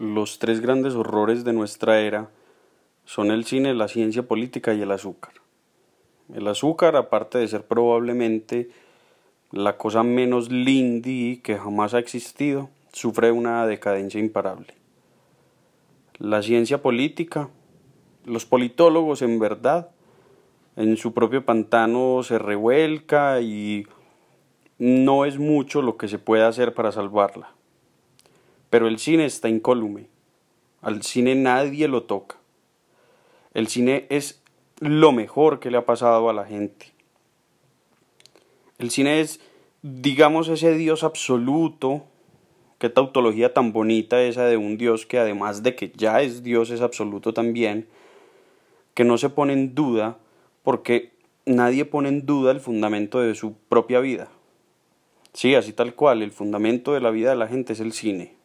los tres grandes horrores de nuestra era son el cine, la ciencia política y el azúcar. El azúcar, aparte de ser probablemente la cosa menos lindy que jamás ha existido, sufre una decadencia imparable. La ciencia política, los politólogos en verdad, en su propio pantano se revuelca y no es mucho lo que se puede hacer para salvarla. Pero el cine está incólume. Al cine nadie lo toca. El cine es lo mejor que le ha pasado a la gente. El cine es, digamos, ese Dios absoluto. Qué tautología tan bonita esa de un Dios que además de que ya es Dios es absoluto también, que no se pone en duda porque nadie pone en duda el fundamento de su propia vida. Sí, así tal cual, el fundamento de la vida de la gente es el cine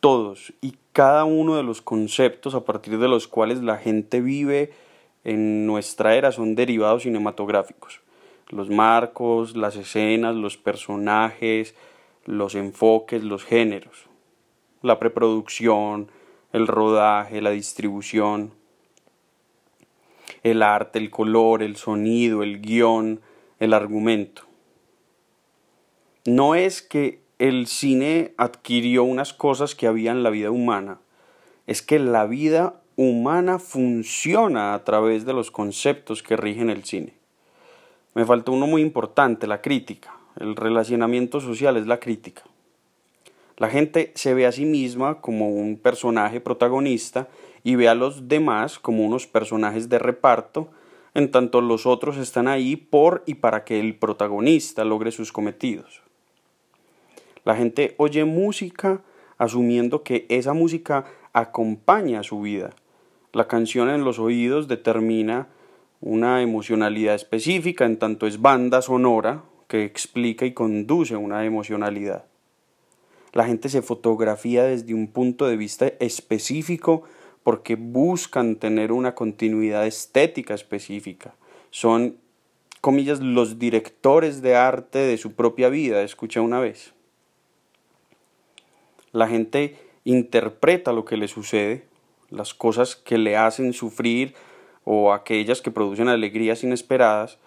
todos y cada uno de los conceptos a partir de los cuales la gente vive en nuestra era son derivados cinematográficos. Los marcos, las escenas, los personajes, los enfoques, los géneros, la preproducción, el rodaje, la distribución, el arte, el color, el sonido, el guion, el argumento. No es que el cine adquirió unas cosas que había en la vida humana. Es que la vida humana funciona a través de los conceptos que rigen el cine. Me falta uno muy importante, la crítica. El relacionamiento social es la crítica. La gente se ve a sí misma como un personaje protagonista y ve a los demás como unos personajes de reparto, en tanto los otros están ahí por y para que el protagonista logre sus cometidos. La gente oye música asumiendo que esa música acompaña su vida. La canción en los oídos determina una emocionalidad específica, en tanto es banda sonora que explica y conduce una emocionalidad. La gente se fotografía desde un punto de vista específico porque buscan tener una continuidad estética específica. Son, comillas, los directores de arte de su propia vida, escuché una vez. La gente interpreta lo que le sucede, las cosas que le hacen sufrir o aquellas que producen alegrías inesperadas,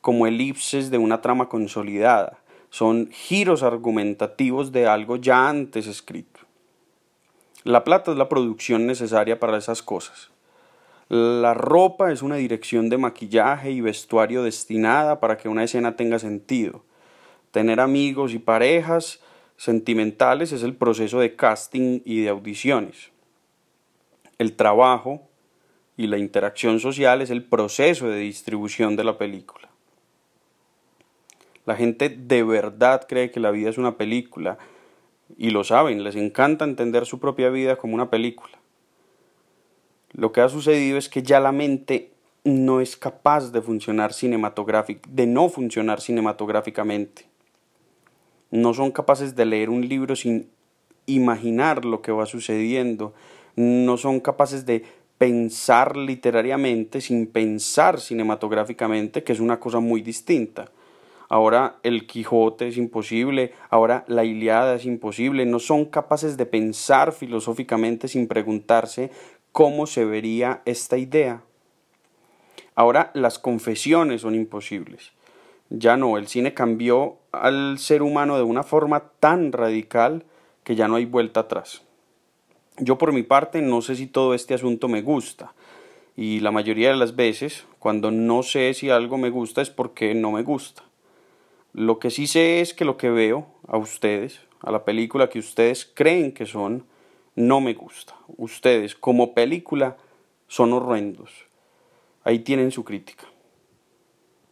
como elipses de una trama consolidada. Son giros argumentativos de algo ya antes escrito. La plata es la producción necesaria para esas cosas. La ropa es una dirección de maquillaje y vestuario destinada para que una escena tenga sentido. Tener amigos y parejas sentimentales es el proceso de casting y de audiciones. El trabajo y la interacción social es el proceso de distribución de la película. La gente de verdad cree que la vida es una película y lo saben, les encanta entender su propia vida como una película. Lo que ha sucedido es que ya la mente no es capaz de funcionar cinematográficamente, de no funcionar cinematográficamente no son capaces de leer un libro sin imaginar lo que va sucediendo, no son capaces de pensar literariamente sin pensar cinematográficamente, que es una cosa muy distinta. Ahora el Quijote es imposible, ahora la Iliada es imposible, no son capaces de pensar filosóficamente sin preguntarse cómo se vería esta idea. Ahora las confesiones son imposibles. Ya no, el cine cambió al ser humano de una forma tan radical que ya no hay vuelta atrás. Yo por mi parte no sé si todo este asunto me gusta y la mayoría de las veces cuando no sé si algo me gusta es porque no me gusta. Lo que sí sé es que lo que veo a ustedes, a la película que ustedes creen que son, no me gusta. Ustedes como película son horrendos. Ahí tienen su crítica.